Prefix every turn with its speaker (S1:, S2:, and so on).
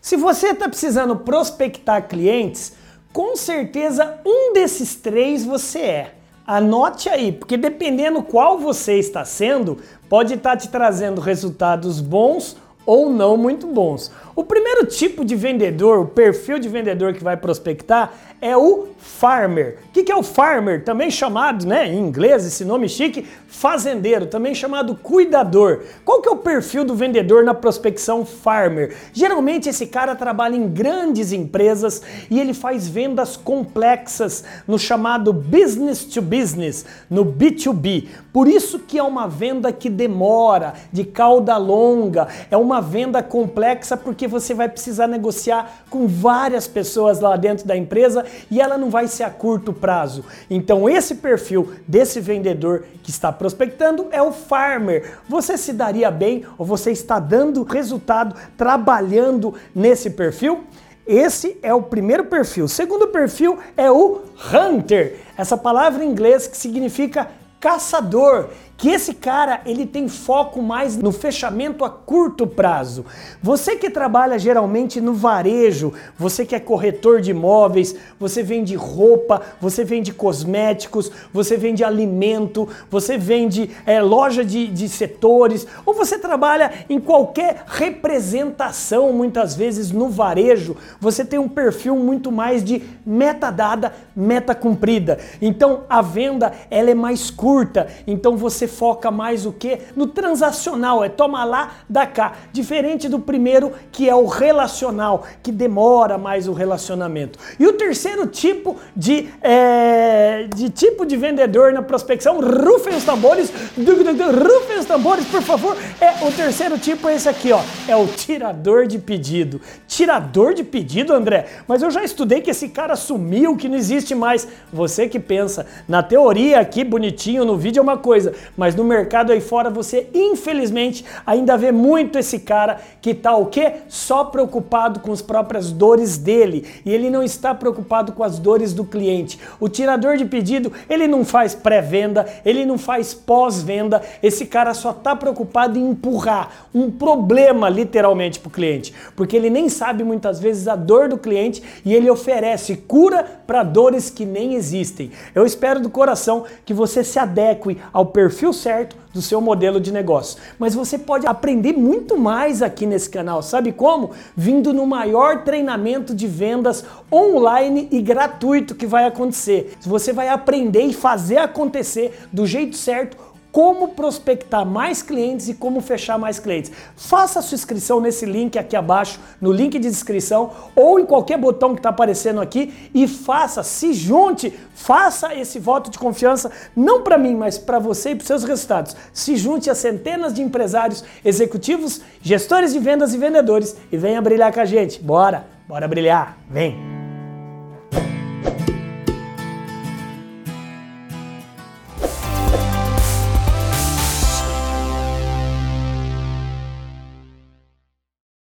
S1: Se você está precisando prospectar clientes, com certeza um desses três você é. Anote aí, porque dependendo qual você está sendo, pode estar tá te trazendo resultados bons ou não muito bons. O primeiro tipo de vendedor, o perfil de vendedor que vai prospectar é o farmer. O que é o farmer? Também chamado, né, em inglês, esse nome chique, fazendeiro, também chamado cuidador. Qual que é o perfil do vendedor na prospecção farmer? Geralmente esse cara trabalha em grandes empresas e ele faz vendas complexas no chamado business to business, no B2B. Por isso que é uma venda que demora, de cauda longa, é uma venda complexa porque você vai precisar negociar com várias pessoas lá dentro da empresa e ela não vai ser a curto prazo. Então, esse perfil desse vendedor que está prospectando é o farmer. Você se daria bem ou você está dando resultado trabalhando nesse perfil? Esse é o primeiro perfil. O segundo perfil é o hunter. Essa palavra em inglês que significa caçador que esse cara ele tem foco mais no fechamento a curto prazo. Você que trabalha geralmente no varejo, você que é corretor de imóveis, você vende roupa, você vende cosméticos, você vende alimento, você vende é, loja de, de setores, ou você trabalha em qualquer representação, muitas vezes no varejo, você tem um perfil muito mais de meta dada, meta cumprida. Então a venda ela é mais curta, então você foca mais o que? No transacional, é toma lá, dá cá. Diferente do primeiro, que é o relacional, que demora mais o relacionamento. E o terceiro tipo de, é, de tipo de vendedor na prospecção, rufem os tambores, rufem os tambores, por favor. É o terceiro tipo é esse aqui, ó, é o tirador de pedido. Tirador de pedido, André? Mas eu já estudei que esse cara sumiu, que não existe mais. Você que pensa, na teoria aqui bonitinho no vídeo é uma coisa, mas no mercado aí fora você infelizmente ainda vê muito esse cara que tá o quê? Só preocupado com as próprias dores dele e ele não está preocupado com as dores do cliente. O tirador de pedido, ele não faz pré-venda, ele não faz pós-venda, esse cara só tá preocupado em empurrar um problema literalmente para o cliente, porque ele nem sabe muitas vezes a dor do cliente e ele oferece cura para dores que nem existem. Eu espero do coração que você se adeque ao perfil certo do seu modelo de negócio. Mas você pode aprender muito mais aqui nesse canal, sabe como? Vindo no maior treinamento de vendas online e gratuito que vai acontecer. Você vai aprender e fazer acontecer do jeito certo como prospectar mais clientes e como fechar mais clientes. Faça a sua inscrição nesse link aqui abaixo, no link de inscrição ou em qualquer botão que está aparecendo aqui e faça, se junte, faça esse voto de confiança, não para mim, mas para você e para seus resultados. Se junte a centenas de empresários, executivos, gestores de vendas e vendedores e venha brilhar com a gente. Bora, bora brilhar, vem!